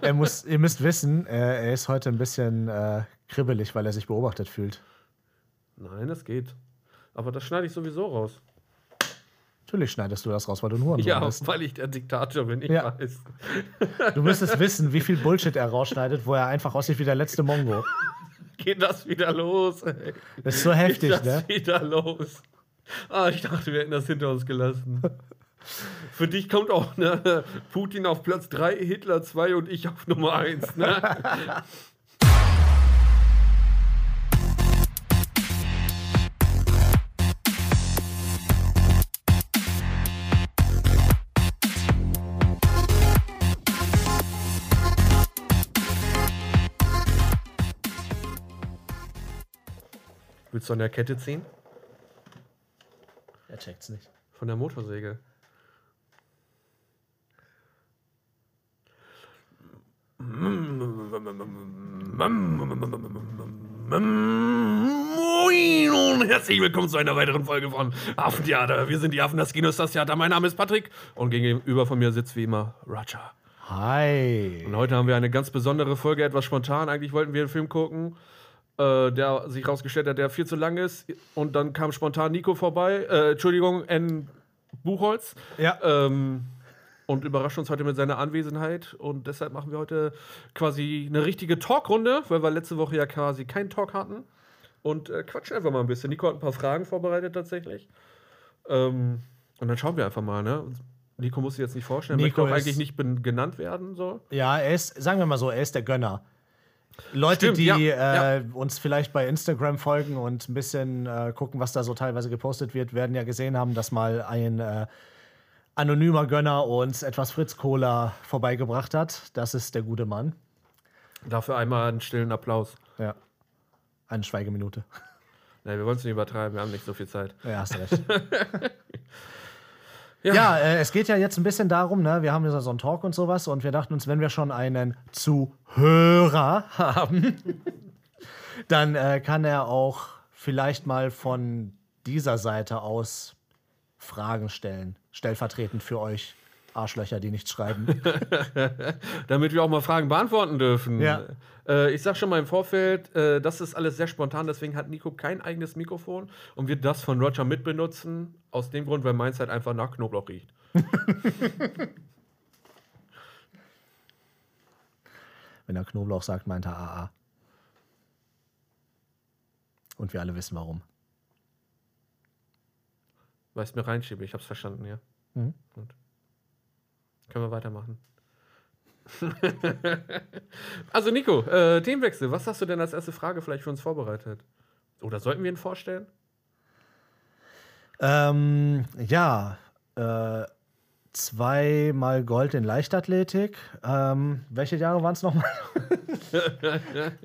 er muss, ihr müsst wissen, er, ist heute ein bisschen äh, kribbelig, weil er sich beobachtet fühlt. Nein, das geht. Aber das schneide ich sowieso raus. Natürlich schneidest du das raus, weil du nur Ja, bist. weil ich der Diktator bin, ich Ja. weiß. Du müsstest wissen, wie viel Bullshit er rausschneidet, wo er einfach aussieht wie der letzte Mongo. Geht das wieder los, ey. Das ist so Geht heftig, das ne? wieder los. Ah, ich dachte, wir hätten das hinter uns gelassen. Für dich kommt auch ne, Putin auf Platz 3, Hitler 2 und ich auf Nummer 1. Ne? Willst du an der Kette ziehen? Er checkt's nicht. Von der Motorsäge. Moin und herzlich willkommen zu einer weiteren Folge von Affentheater. Wir sind die Affen, das Kino ist das Theater. Mein Name ist Patrick und gegenüber von mir sitzt wie immer Roger. Hi. Und heute haben wir eine ganz besondere Folge, etwas spontan. Eigentlich wollten wir einen Film gucken, äh, der sich rausgestellt hat, der viel zu lang ist. Und dann kam spontan Nico vorbei, äh, Entschuldigung, N. Buchholz. Ja. Ähm, und überrascht uns heute mit seiner Anwesenheit. Und deshalb machen wir heute quasi eine richtige Talkrunde, weil wir letzte Woche ja quasi keinen Talk hatten. Und äh, quatschen einfach mal ein bisschen. Nico hat ein paar Fragen vorbereitet tatsächlich. Ähm, und dann schauen wir einfach mal, ne? Nico muss sich jetzt nicht vorstellen, Nico möchte auch eigentlich nicht genannt werden. So. Ja, er ist, sagen wir mal so, er ist der Gönner. Leute, Stimmt, die ja, äh, ja. uns vielleicht bei Instagram folgen und ein bisschen äh, gucken, was da so teilweise gepostet wird, werden ja gesehen haben, dass mal ein äh, anonymer Gönner uns etwas Fritz Cola vorbeigebracht hat. Das ist der gute Mann. Dafür einmal einen stillen Applaus. Ja. Eine Schweigeminute. Nein, wir wollen es nicht übertreiben, wir haben nicht so viel Zeit. Ja, hast recht. ja, äh, es geht ja jetzt ein bisschen darum, ne? wir haben ja so einen Talk und sowas und wir dachten uns, wenn wir schon einen Zuhörer haben, dann äh, kann er auch vielleicht mal von dieser Seite aus Fragen stellen, stellvertretend für euch Arschlöcher, die nichts schreiben. Damit wir auch mal Fragen beantworten dürfen. Ja. Äh, ich sag schon mal im Vorfeld, äh, das ist alles sehr spontan, deswegen hat Nico kein eigenes Mikrofon und wird das von Roger mitbenutzen. Aus dem Grund, weil meins halt einfach nach Knoblauch riecht. Wenn er Knoblauch sagt, meint er AA. Und wir alle wissen warum. Weil ich es mir reinschiebe, ich hab's verstanden, ja. Mhm. Gut. Können wir weitermachen. also Nico, äh, Themenwechsel. Was hast du denn als erste Frage vielleicht für uns vorbereitet? Oder sollten wir ihn vorstellen? Ähm, ja, äh, zweimal Gold in Leichtathletik. Ähm, welche Jahre waren es nochmal?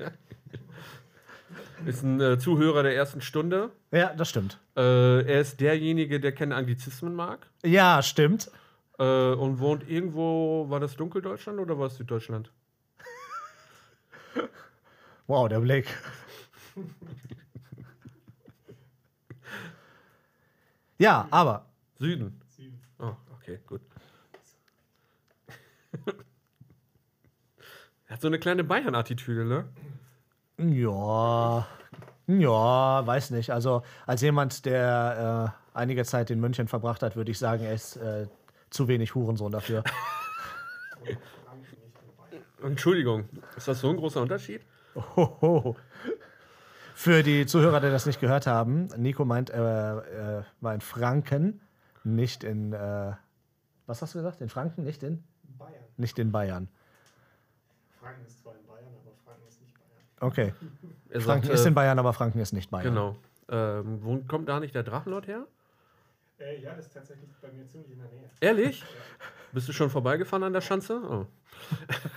Ist ein äh, Zuhörer der ersten Stunde. ja, das stimmt. Äh, er ist derjenige, der keine Anglizismen mag. Ja, stimmt. Äh, und wohnt irgendwo, war das Dunkeldeutschland oder war es Süddeutschland? Wow, der Blick. ja, aber Süden. Oh, okay, gut. er hat so eine kleine Bayern-Attitüde, ne? Ja, ja, weiß nicht. Also als jemand, der äh, einige Zeit in München verbracht hat, würde ich sagen, er ist äh, zu wenig Hurensohn dafür. Entschuldigung, ist das so ein großer Unterschied? Hoho. Für die Zuhörer, die das nicht gehört haben, Nico meint, er äh, war in Franken, nicht in, äh, was hast du gesagt? In Franken, nicht in? Bayern. Nicht in Bayern. Franken ist zwar in Bayern, aber Franken ist nicht Bayern. Okay. Er Franken sagt, ist äh, in Bayern, aber Franken ist nicht Bayern. Genau. Ähm, wo kommt da nicht der Drachenlord her? Äh, ja, das ist tatsächlich bei mir ziemlich in der Nähe. Ehrlich? Bist du schon vorbeigefahren an der Schanze? Oh.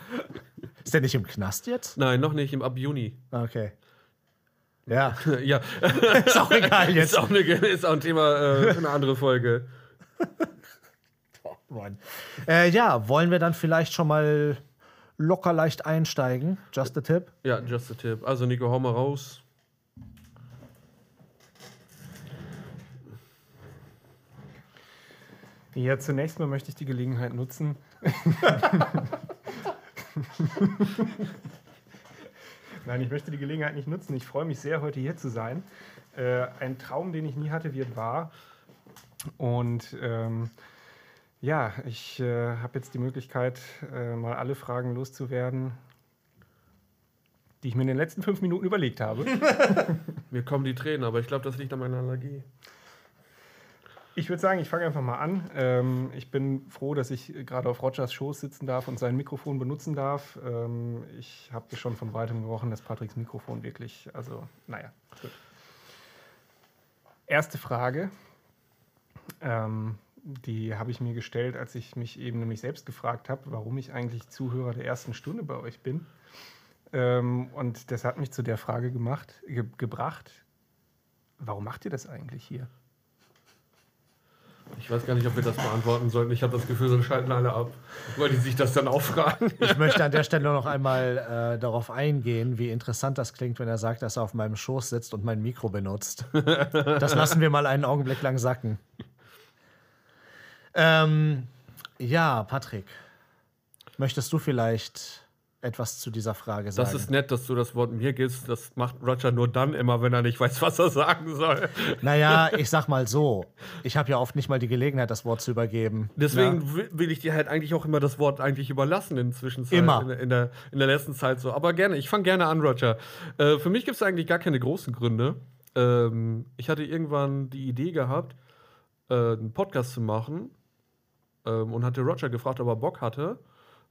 Ist der nicht im Knast jetzt? Nein, noch nicht, im ab Juni. Okay. Ja, ja, ist auch egal ist jetzt. auch, eine, ist auch ein Thema äh, für eine andere Folge. Mann. Äh, ja, wollen wir dann vielleicht schon mal locker leicht einsteigen? Just a tip. Ja, just a tip. Also, Nico, hau mal raus. Ja, zunächst mal möchte ich die Gelegenheit nutzen, Nein, ich möchte die Gelegenheit nicht nutzen. Ich freue mich sehr, heute hier zu sein. Äh, ein Traum, den ich nie hatte, wird wahr. Und ähm, ja, ich äh, habe jetzt die Möglichkeit, äh, mal alle Fragen loszuwerden, die ich mir in den letzten fünf Minuten überlegt habe. Mir kommen die Tränen, aber ich glaube, das liegt an meiner Allergie. Ich würde sagen, ich fange einfach mal an. Ähm, ich bin froh, dass ich gerade auf Rogers Schoß sitzen darf und sein Mikrofon benutzen darf. Ähm, ich habe das schon von weitem gerochen, dass Patricks Mikrofon wirklich, also, naja, gut. Erste Frage, ähm, die habe ich mir gestellt, als ich mich eben nämlich selbst gefragt habe, warum ich eigentlich Zuhörer der ersten Stunde bei euch bin. Ähm, und das hat mich zu der Frage gemacht, ge gebracht, warum macht ihr das eigentlich hier? Ich weiß gar nicht, ob wir das beantworten sollten. Ich habe das Gefühl, so schalten alle ab, weil die sich das dann auch fragen. Ich möchte an der Stelle noch einmal äh, darauf eingehen, wie interessant das klingt, wenn er sagt, dass er auf meinem Schoß sitzt und mein Mikro benutzt. Das lassen wir mal einen Augenblick lang sacken. Ähm, ja, Patrick, möchtest du vielleicht etwas zu dieser Frage sagen? Das ist nett, dass du das Wort mir gibst. Das macht Roger nur dann immer, wenn er nicht weiß, was er sagen soll. Naja, ich sag mal so. Ich habe ja oft nicht mal die Gelegenheit, das Wort zu übergeben. Deswegen Ja. will- ich dir halt eigentlich auch immer das Wort eigentlich überlassen inzwischen. Immer. In, der- in, der, in der letzten Zeit so. Aber gerne, ich fange gerne an, Roger. Äh, für mich gibt es eigentlich gar keine großen Gründe. Ähm, ich hatte irgendwann die Idee gehabt, äh, einen Podcast zu machen ähm, und hatte Roger gefragt, ob er Bock hatte.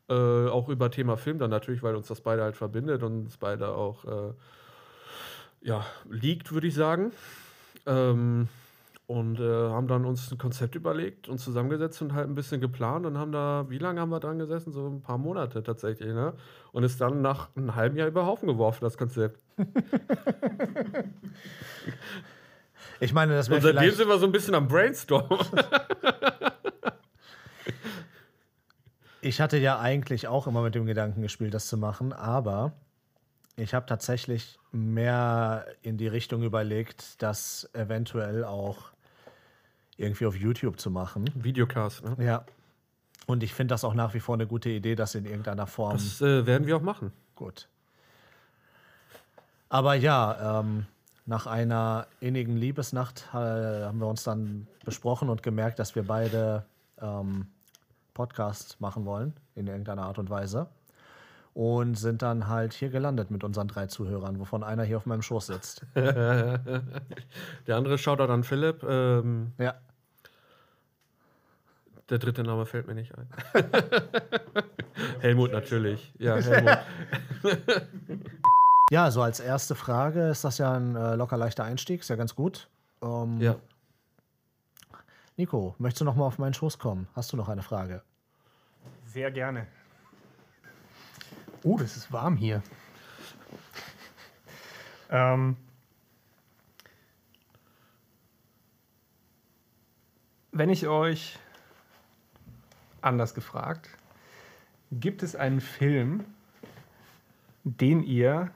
Äh, auch über Thema Film dann natürlich, weil uns das beide halt verbindet und uns beide auch äh, ja, liegt, würde ich sagen. Ähm, und äh, haben dann uns ein Konzept überlegt und zusammengesetzt und halt ein bisschen geplant und haben da, wie lange haben wir dran gesessen? So ein paar Monate tatsächlich, ne? Und ist dann nach einem halben Jahr über Haufen geworfen, das Konzept. Ich meine, das wäre Und seitdem sind wir so ein bisschen am Brainstorm. Ich hatte ja eigentlich auch immer mit dem Gedanken gespielt, das zu machen, aber ich habe tatsächlich mehr in die Richtung überlegt, das eventuell auch irgendwie auf YouTube zu machen. Videocast, ne? Ja. Und ich finde das auch nach wie vor eine gute Idee, das in irgendeiner Form. Das äh, werden wir auch machen. Gut. Aber ja, ähm, nach einer innigen Liebesnacht äh, haben wir uns dann besprochen und gemerkt, dass wir beide ähm, Podcast machen wollen, in irgendeiner Art und Weise. Und sind dann halt hier gelandet mit unseren drei Zuhörern, wovon einer hier auf meinem Schoß sitzt. Der andere Shoutout an Philipp. Ähm, Ja. der dritte Name fällt mir nicht ein. Helmut natürlich. Ja, Helmut. Ja, so als erste Frage ist das ja ein äh, locker leichter Einstieg, ist ja ganz gut. Ähm, Ja. Nico, möchtest du noch mal auf meinen Schoß kommen? Hast du noch eine Frage? Sehr gerne. Oh, das ist warm hier. Ähm, wenn ich euch anders gefragt, gibt es einen Film, den ihr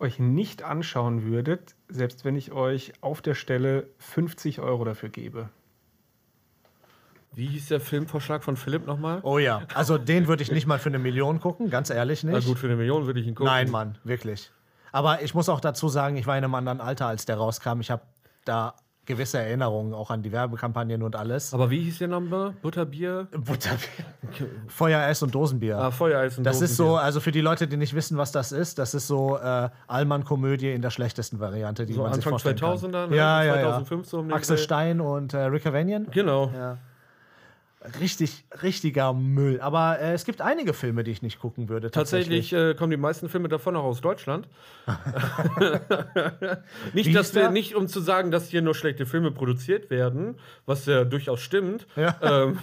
euch nicht anschauen würdet, selbst wenn ich euch auf der Stelle 50 Euro dafür gebe? Wie hieß der Filmvorschlag von Philipp nochmal? Oh ja, also den würde ich nicht mal für eine Million gucken, ganz ehrlich nicht. Na gut, für eine Million würde ich ihn gucken. Nein, Mann, wirklich. Aber ich muss auch dazu sagen, ich war in einem anderen Alter, als der rauskam. Ich habe da gewisse Erinnerungen auch an die Werbekampagnen und alles. Aber wie hieß der Name? Butterbier? Butterbier. Feuereis und Dosenbier. Ah, Feuereis und das ist so, Dosenbier. also für die Leute, die nicht wissen, was das ist, das ist so äh, Allmann-Komödie in der schlechtesten Variante, die So man sich Anfang vorstellen 2000er, kann. ne? Ja, ja, 2005 so um ja. Axel. Stein und äh, Rick Avanian. Genau. Ja. Richtig, richtiger Müll. Aber äh, es gibt einige Filme, die ich nicht gucken würde. Tatsächlich äh, kommen die meisten Filme davon auch aus Deutschland. nicht, dass wir, nicht um zu sagen, dass hier nur schlechte Filme produziert werden, was ja durchaus stimmt. Ja. Ähm,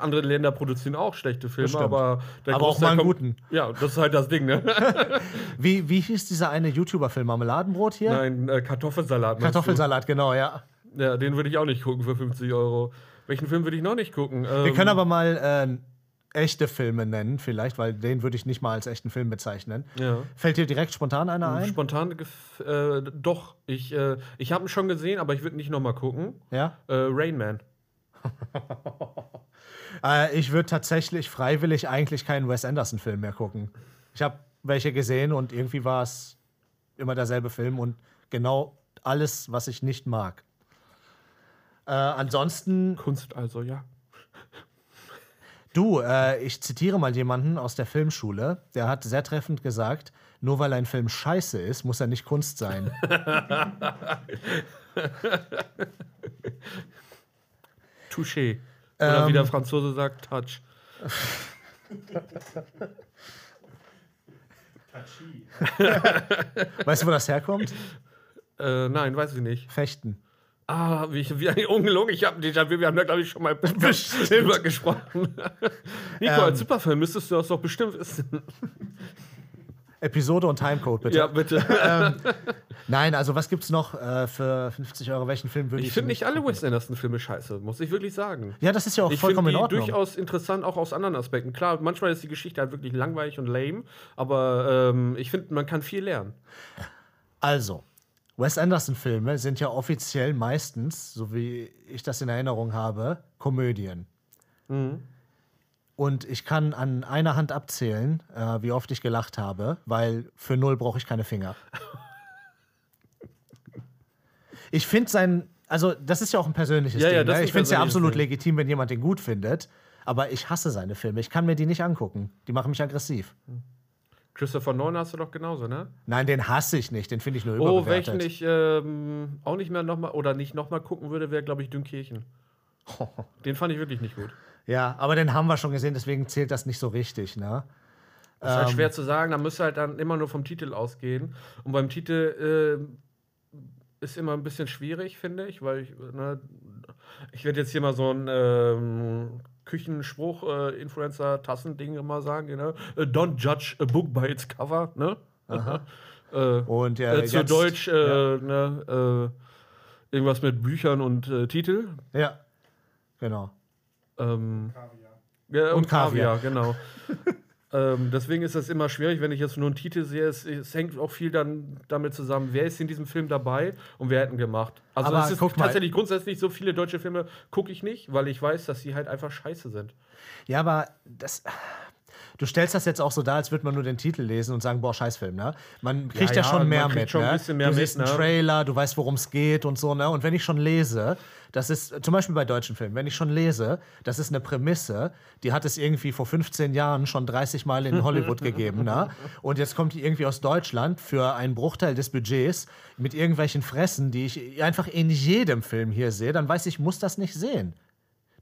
andere Länder produzieren auch schlechte Filme, aber Aber auch mal einen guten. Ja, das ist halt das Ding, ne? Wie, wie hieß dieser eine YouTuber-Film? Marmeladenbrot hier? Nein, äh, Kartoffelsalat. Kartoffelsalat, genau, ja. Ja, den würde ich auch nicht gucken für 50 Euro. Welchen Film würde ich noch nicht gucken? Wir Ähm, können aber mal äh, echte Filme nennen, vielleicht, weil den würde ich nicht mal als echten Film bezeichnen. Ja. Fällt dir direkt spontan einer ein? Spontan, äh, doch. Ich, äh, ich habe ihn schon gesehen, aber ich würde nicht nochmal gucken. Ja? Äh, Rain Man. Äh, ich würde tatsächlich freiwillig eigentlich keinen Wes Anderson-Film mehr gucken. Ich habe welche gesehen und irgendwie war es immer derselbe Film und genau alles, was ich nicht mag. Äh, ansonsten, Kunst also, ja. du, äh, ich zitiere mal jemanden aus der Filmschule, der hat sehr treffend gesagt, nur weil ein Film scheiße ist, muss er nicht Kunst sein. Touché. Oder Ähm. wie der Franzose sagt, Touch. weißt du, wo das herkommt? Äh, nein, weiß ich nicht. Fechten. Ah, wie, wie ungelogen, ich habe Déjà-vu, wir haben da, glaube ich, schon mal drüber gesprochen. Nico, Ähm. als Superfan müsstest du das doch bestimmt wissen. Episode und Timecode, bitte. Ja, bitte. Nein, also was gibt's noch äh, für 50 Euro? Welchen Film würde ich Ich finde nicht alle Wes Anderson-Filme scheiße, muss ich wirklich sagen. Ja, das ist ja auch Ich finde vollkommen die in Ordnung. durchaus interessant, auch aus anderen Aspekten. Klar, manchmal ist die Geschichte halt wirklich langweilig und lame, aber ähm, ich finde, man kann viel lernen. Also, Wes Anderson-Filme sind ja offiziell meistens, so wie ich das in Erinnerung habe, Komödien. Mhm. Und ich kann an einer Hand abzählen, äh, wie oft ich gelacht habe, weil für null brauche ich keine Finger. Ich finde sein, also das ist ja auch ein persönliches Ja, ja, Ding. ne? ist ein Ich finde es ja absolut Ding. legitim, wenn jemand den gut findet. Aber ich hasse seine Filme. Ich kann mir die nicht angucken. Die machen mich aggressiv. Christopher Nolan hast du doch genauso, ne? Nein, den hasse ich nicht. Den finde ich nur Oh, überbewertet. welchen ich ähm, auch nicht mehr nochmal oder nicht nochmal gucken würde, wäre, glaube ich, Dünkirchen. Den fand ich wirklich nicht gut. Ja, aber den haben wir schon gesehen, deswegen zählt das nicht so richtig, ne? Das ist halt Ähm. schwer zu sagen, da müsste halt dann immer nur vom Titel ausgehen. Und beim Titel äh, ist immer ein bisschen schwierig, finde ich, weil ich, ne, ich werde jetzt hier mal so ein ähm, Küchenspruch, äh, Influencer-Tassending immer sagen, genau. Äh, Don't judge a book by its cover, ne? äh, Und äh, äh, zu jetzt- Deutsch, äh, ne, äh, irgendwas mit Büchern und äh, Titel. Ja, genau. Ähm, ja, Und und Kaviar, Kaviar. genau. ähm, deswegen ist das immer schwierig, wenn ich jetzt nur einen Titel sehe. Es, es hängt auch viel dann damit zusammen, wer ist in diesem Film dabei und wer hat ihn gemacht. Also Aber es ist mal. tatsächlich grundsätzlich so viele deutsche Filme gucke ich nicht, weil ich weiß, dass sie halt einfach scheiße sind. Ja, aber das. Du stellst das jetzt auch so dar, als würde man nur den Titel lesen und sagen, boah, Scheißfilm, ne? Man kriegt ja, ja, schon man mehr kriegt mit, schon ein ne? bisschen mehr du mit, siehst einen ne? Trailer, du weißt, worum es geht und so, ne? Und wenn ich schon lese, das ist, zum Beispiel bei deutschen Filmen, wenn ich schon lese, das ist eine Prämisse, die hat es irgendwie vor 15 Jahren schon 30 Mal in Hollywood gegeben, ne? Und jetzt kommt die irgendwie aus Deutschland für einen Bruchteil des Budgets mit irgendwelchen Fressen, die ich einfach in jedem Film hier sehe, dann weiß ich, ich muss das nicht sehen.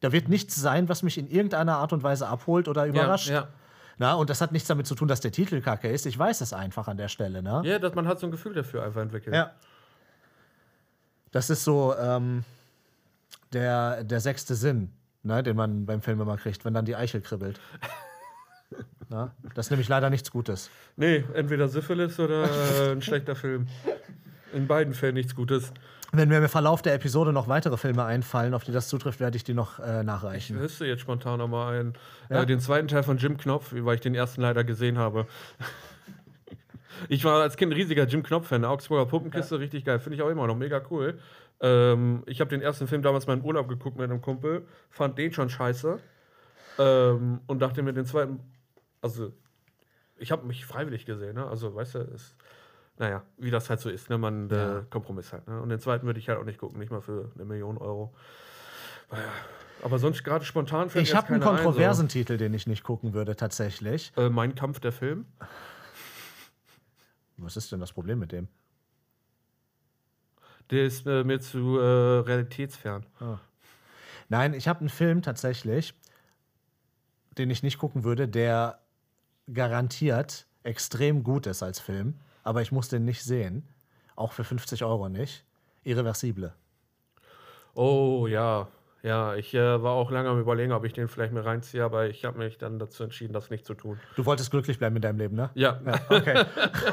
Da wird nichts sein, was mich in irgendeiner Art und Weise abholt oder überrascht. Ja, Na, und das hat nichts damit zu tun, dass der Titel kacke ist. Ich weiß es einfach an der Stelle. Ne? ja. ja dass man hat so ein Gefühl dafür einfach entwickelt. Ja. Das ist so ähm, der, der sechste Sinn, ne, den man beim Film immer kriegt, wenn dann die Eichel kribbelt. Na? Das ist nämlich leider nichts Gutes. Nee, entweder Syphilis oder äh, ein schlechter Film. In beiden Fällen nichts Gutes. Wenn mir im Verlauf der Episode noch weitere Filme einfallen, auf die das zutrifft, werde ich die noch äh, Ich nachreichen. wüsste jetzt spontan noch mal einen. Ja? Äh, den zweiten Teil von Jim Knopf, weil ich den ersten leider gesehen habe. Ich war als Kind ein riesiger Jim Knopf-Fan. Augsburger Puppenkiste, richtig geil. Finde ich auch immer noch mega cool. Ähm, ich habe den ersten Film damals mal im Urlaub geguckt mit einem Kumpel. Fand den schon scheiße. Ähm, und dachte mir den zweiten. Also, ich habe mich freiwillig gesehen. Ne? Also, weißt du, ist. Naja, wie das halt so ist, ne? Man Ja. äh, Kompromiss halt. Ne? Und den zweiten würde ich halt auch nicht gucken, nicht mal für eine Million Euro. Naja. Aber sonst gerade spontan fällt Ich habe einen keiner ein, so. kontroversen Titel, den ich nicht gucken würde, tatsächlich. Äh, mein Kampf der Film. Was ist denn das Problem mit dem? Der ist äh, mir zu äh, realitätsfern. Nein, ich habe einen Film tatsächlich, den ich nicht gucken würde, der garantiert extrem gut ist als Film, aber ich muss den nicht sehen. Auch für 50 Euro nicht. Irreversible. Oh ja, ja. Ich äh, war auch lange am Überlegen, ob ich den vielleicht mir reinziehe, aber ich habe mich dann dazu entschieden, das nicht zu tun. Du wolltest glücklich bleiben in deinem Leben, ne? Ja, Ja, okay.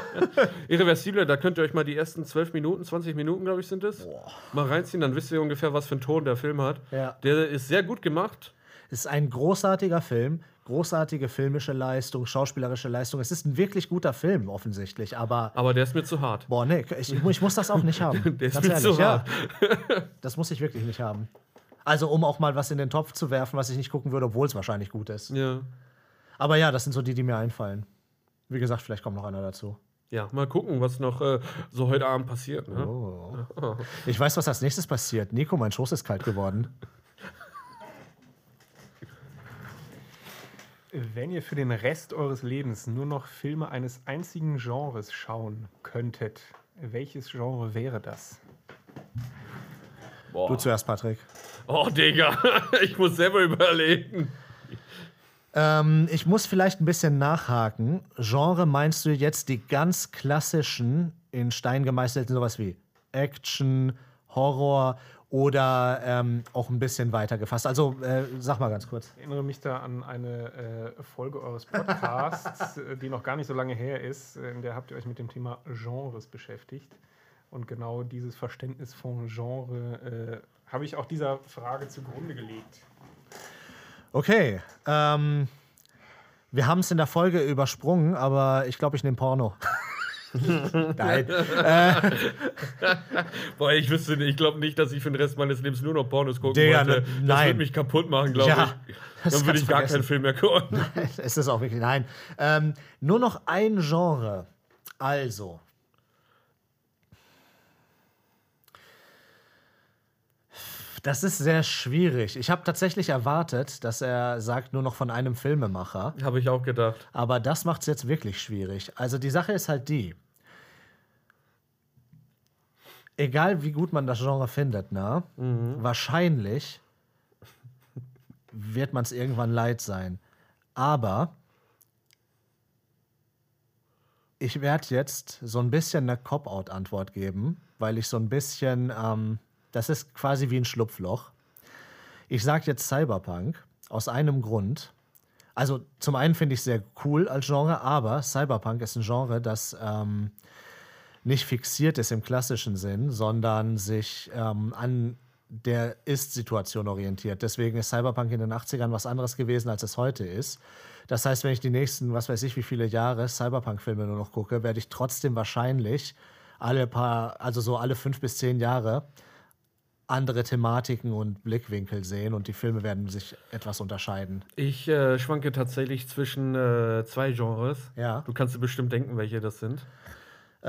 Irreversible, da könnt ihr euch mal die ersten 12 Minuten, 20 Minuten, glaube ich, sind es, mal reinziehen, dann wisst ihr ungefähr, was für einen Ton der Film hat. Ja. Der ist sehr gut gemacht. Es ist ein großartiger Film, großartige filmische Leistung, schauspielerische Leistung. Es ist ein wirklich guter Film, offensichtlich, aber Aber der ist mir zu hart. boah, nee, ich, ich muss das auch nicht haben. Der ist Ganz mir ehrlich, zu ja. hart. Das muss ich wirklich nicht haben. Also, um auch mal was in den Topf zu werfen, was ich nicht gucken würde, obwohl es wahrscheinlich gut ist. Ja. Aber ja, das sind so die, die mir einfallen. Wie gesagt, vielleicht kommt noch einer dazu. Ja, mal gucken, was noch äh, so heute Abend passiert. Ne? Oh. Ich weiß, was als nächstes passiert. Nico, mein Schoß ist kalt geworden. Wenn ihr für den Rest eures Lebens nur noch Filme eines einzigen Genres schauen könntet, welches Genre wäre das? Boah. Du zuerst, Patrick. Oh, Digga, ich muss selber überlegen. Ähm, ich muss vielleicht ein bisschen nachhaken. Genre meinst du jetzt die ganz klassischen, in Stein gemeißelten, sowas wie Action, Horror oder ähm, auch ein bisschen weiter gefasst? Also, äh, sag mal ganz kurz. Ich erinnere mich da an eine äh, Folge eures Podcasts, die noch gar nicht so lange her ist. In der habt ihr euch mit dem Thema Genres beschäftigt. Und genau dieses Verständnis von Genre äh, habe ich auch dieser Frage zugrunde gelegt. Okay. Ähm, wir haben es in der Folge übersprungen, aber ich glaube, ich nehme Porno. Nein. Boah, ich wüsste nicht, ich glaube nicht, dass ich für den Rest meines Lebens nur noch Pornos gucken Digga, wollte. ne- Das nein. würde mich kaputt machen, glaube Ja, ich. Dann würde ich gar vergessen. keinen Film mehr gucken. es ist auch wirklich. Nein. Ähm, nur noch ein Genre. Also. Das ist sehr schwierig. Ich habe tatsächlich erwartet, dass er sagt, nur noch von einem Filmemacher. Habe ich auch gedacht. Aber das macht es jetzt wirklich schwierig. Also die Sache ist halt die. Egal wie gut man das Genre findet, ne? Wahrscheinlich wird man es irgendwann leid sein. Aber ich werde jetzt so ein bisschen eine Cop-Out-Antwort geben, weil ich so ein bisschen, ähm, das ist quasi wie ein Schlupfloch. Ich sage jetzt Cyberpunk aus einem Grund. Also zum einen finde ich sehr cool als Genre, aber Cyberpunk ist ein Genre, das ähm, nicht fixiert ist im klassischen Sinn, sondern sich ähm, an der Ist-Situation orientiert. Deswegen ist Cyberpunk in den 80ern was anderes gewesen, als es heute ist. Das heißt, wenn ich die nächsten, was weiß ich, wie viele Jahre Cyberpunk-Filme nur noch gucke, werde ich trotzdem wahrscheinlich alle paar, also so alle fünf bis zehn Jahre andere Thematiken und Blickwinkel sehen und die Filme werden sich etwas unterscheiden. Ich äh, schwanke tatsächlich zwischen äh, zwei Genres. Ja. Du kannst dir bestimmt denken, welche das sind. Äh,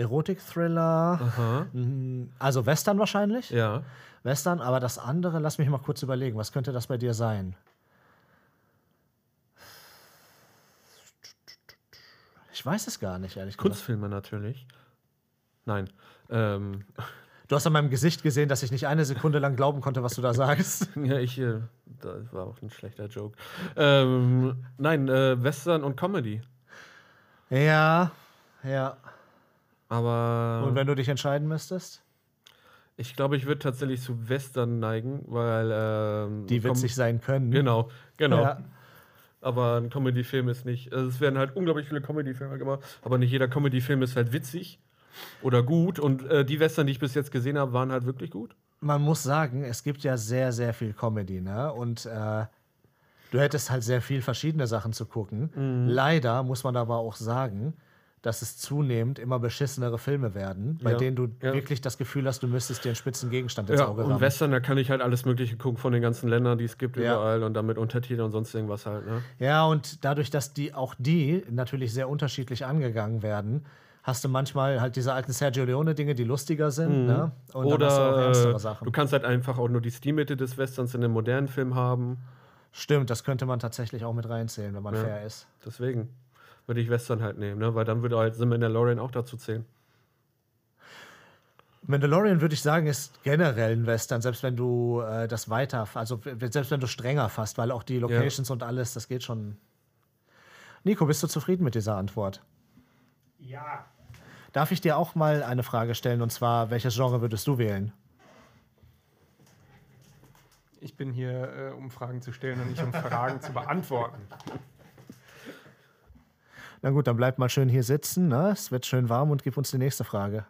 Erotik-Thriller, mhm, also Western wahrscheinlich. Ja. Western, aber das andere, lass mich mal kurz überlegen, was könnte das bei dir sein? Ich weiß es gar nicht, ehrlich gesagt. Kunstfilme natürlich. Nein. Ähm, Du hast an meinem Gesicht gesehen, dass ich nicht eine Sekunde lang glauben konnte, was du da sagst. ja, ich. Äh, das war auch ein schlechter Joke. Ähm, nein, äh, Western und Comedy. Ja, ja. Aber Und wenn du dich entscheiden müsstest? ich glaube, ich würde tatsächlich zu Western neigen, weil. Ähm, Die witzig sein können. Genau, genau. Ja. Aber ein Comedy-Film ist nicht. Also es werden halt unglaublich viele Comedy-Filme gemacht, aber nicht jeder Comedy-Film ist halt witzig oder gut. Und äh, die Western, die ich bis jetzt gesehen habe, waren halt wirklich gut. Man muss sagen, es gibt ja sehr, sehr viel Comedy, ne? Und äh, du hättest halt sehr viel verschiedene Sachen zu gucken. Mhm. Leider muss man aber auch sagen, dass es zunehmend immer beschissenere Filme werden, bei Ja, denen du ja. wirklich das Gefühl hast, du müsstest dir einen spitzen Gegenstand ins Ja, Auge und rammen. Western, da kann ich halt alles Mögliche gucken von den ganzen Ländern, die es gibt Ja. überall und damit Untertitel und sonst irgendwas halt. Ne? Ja, und dadurch, dass die auch die natürlich sehr unterschiedlich angegangen werden, hast du manchmal halt diese alten Sergio Leone-Dinge, die lustiger sind, ne? Und dann hast du auch Oder ernstere äh, Sachen. du kannst halt einfach auch nur die Stilmitte des Westerns in einem modernen Film haben. Stimmt, das könnte man tatsächlich auch mit reinzählen, wenn man Ja. fair ist. Deswegen würde ich Western halt nehmen, ne? weil dann würde halt The Mandalorian auch dazu zählen. Mandalorian würde ich sagen, ist generell ein Western, selbst wenn du äh, das weiter, also selbst wenn du strenger fasst, weil auch die Locations und alles, das geht schon. Nico, bist du zufrieden mit dieser Antwort? Ja. Darf ich dir auch mal eine Frage stellen und zwar, welches Genre würdest du wählen? Ich bin hier, äh, um Fragen zu stellen und nicht um Fragen zu beantworten. Na gut, dann bleib mal schön hier sitzen, ne? es wird schön warm und gib uns die nächste Frage.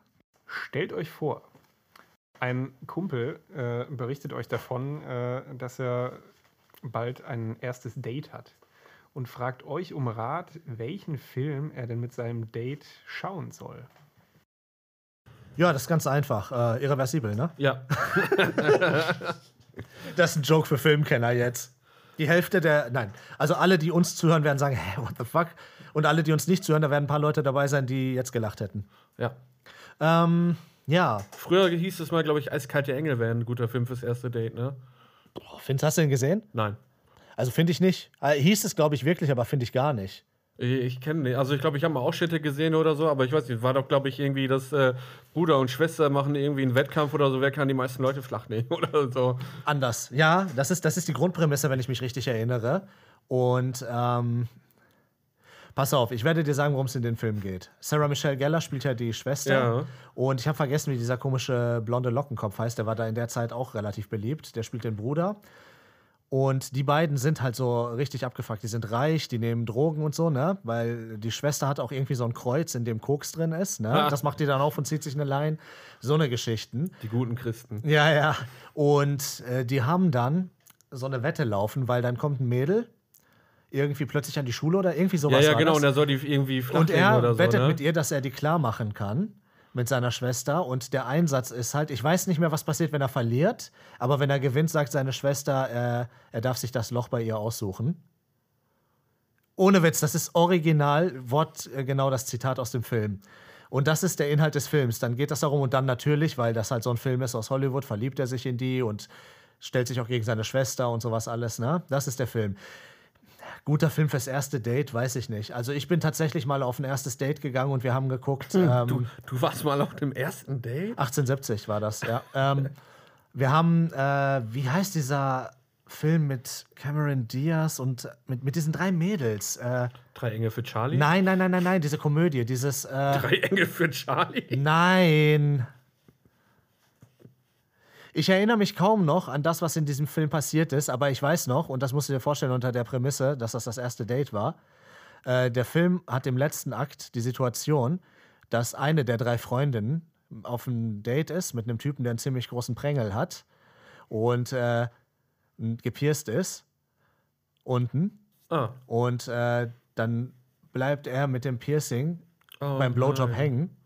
Stellt euch vor, ein Kumpel äh, berichtet euch davon, äh, dass er bald ein erstes Date hat und fragt euch um Rat, welchen Film er denn mit seinem Date schauen soll. Ja, das ist ganz einfach. Äh, irreversibel, ne? Ja. Das ist ein Joke für Filmkenner jetzt. Die Hälfte der, nein, also alle, die uns zuhören, werden sagen, hä, what the fuck? Und alle, die uns nicht zuhören, da werden ein paar Leute dabei sein, die jetzt gelacht hätten. Ja. Ähm, ja. Früher hieß es mal, glaube ich, Eiskalte Engel wäre ein guter Film fürs erste Date, ne? Boah, Findest, hast du den gesehen? Nein. Also finde ich nicht. Äh, hieß es, glaube ich, wirklich, aber finde ich gar nicht. Ich, kenne nicht. Also ich glaube, ich habe mal Ausschnitte gesehen oder so, aber ich weiß nicht, war doch, glaube ich, irgendwie, dass äh, Bruder und Schwester machen irgendwie einen Wettkampf oder so, wer kann die meisten Leute flach nehmen oder so. Anders. Ja, das ist, das ist die Grundprämisse, wenn ich mich richtig erinnere. Und ähm, pass auf, ich werde dir sagen, worum es in den Film geht. Sarah Michelle Gellar spielt ja die Schwester. Ja. Und ich habe vergessen, wie dieser komische blonde Lockenkopf heißt. Der war da in der Zeit auch relativ beliebt. Der spielt den Bruder. Und die beiden sind halt so richtig abgefuckt. Die sind reich, die nehmen Drogen und so, ne? Weil die Schwester hat auch irgendwie so ein Kreuz, in dem Koks drin ist, ne? Das macht die dann auf und zieht sich eine Line. So eine Geschichten. Die guten Christen. Ja, ja. Und äh, die haben dann so eine Wette laufen, weil dann kommt ein Mädel irgendwie plötzlich an die Schule oder irgendwie Ja, sowas. ja, war genau, und er soll die irgendwie Und nehmen er oder so. wettet ne? mit ihr, dass er die klar machen kann mit seiner Schwester. Und der Einsatz ist halt, ich weiß nicht mehr, was passiert, wenn er verliert, aber wenn er gewinnt, sagt seine Schwester, äh, er darf sich das Loch bei ihr aussuchen. Ohne Witz, das ist original, Wort äh, genau das Zitat aus dem Film. Und das ist der Inhalt des Films. Dann geht das darum und dann natürlich, weil das halt so ein Film ist aus Hollywood, verliebt er sich in die und stellt sich auch gegen seine Schwester und sowas alles, ne? Das ist der Film. Guter Film fürs erste Date, weiß ich nicht. Also ich bin tatsächlich mal auf ein erstes Date gegangen und wir haben geguckt. Ähm, Du, du warst mal auf dem ersten Date? 1870 war das, ja. ähm, wir haben, äh, wie heißt dieser Film mit Cameron Diaz und mit, mit diesen drei Mädels? Äh, Drei Engel für Charlie? nein, nein, nein, nein, nein, diese Komödie, dieses. Äh, Drei Engel für Charlie? Nein. Ich erinnere mich kaum noch an das, was in diesem Film passiert ist, aber ich weiß noch, und das musst du dir vorstellen unter der Prämisse, dass das das erste Date war. Äh, der Film hat im letzten Akt die Situation, dass eine der drei Freundinnen auf einem Date ist mit einem Typen, der einen ziemlich großen Prängel hat und äh, gepierst ist unten. Ah. Und äh, dann bleibt er mit dem Piercing Oh, beim Blowjob nein. hängen.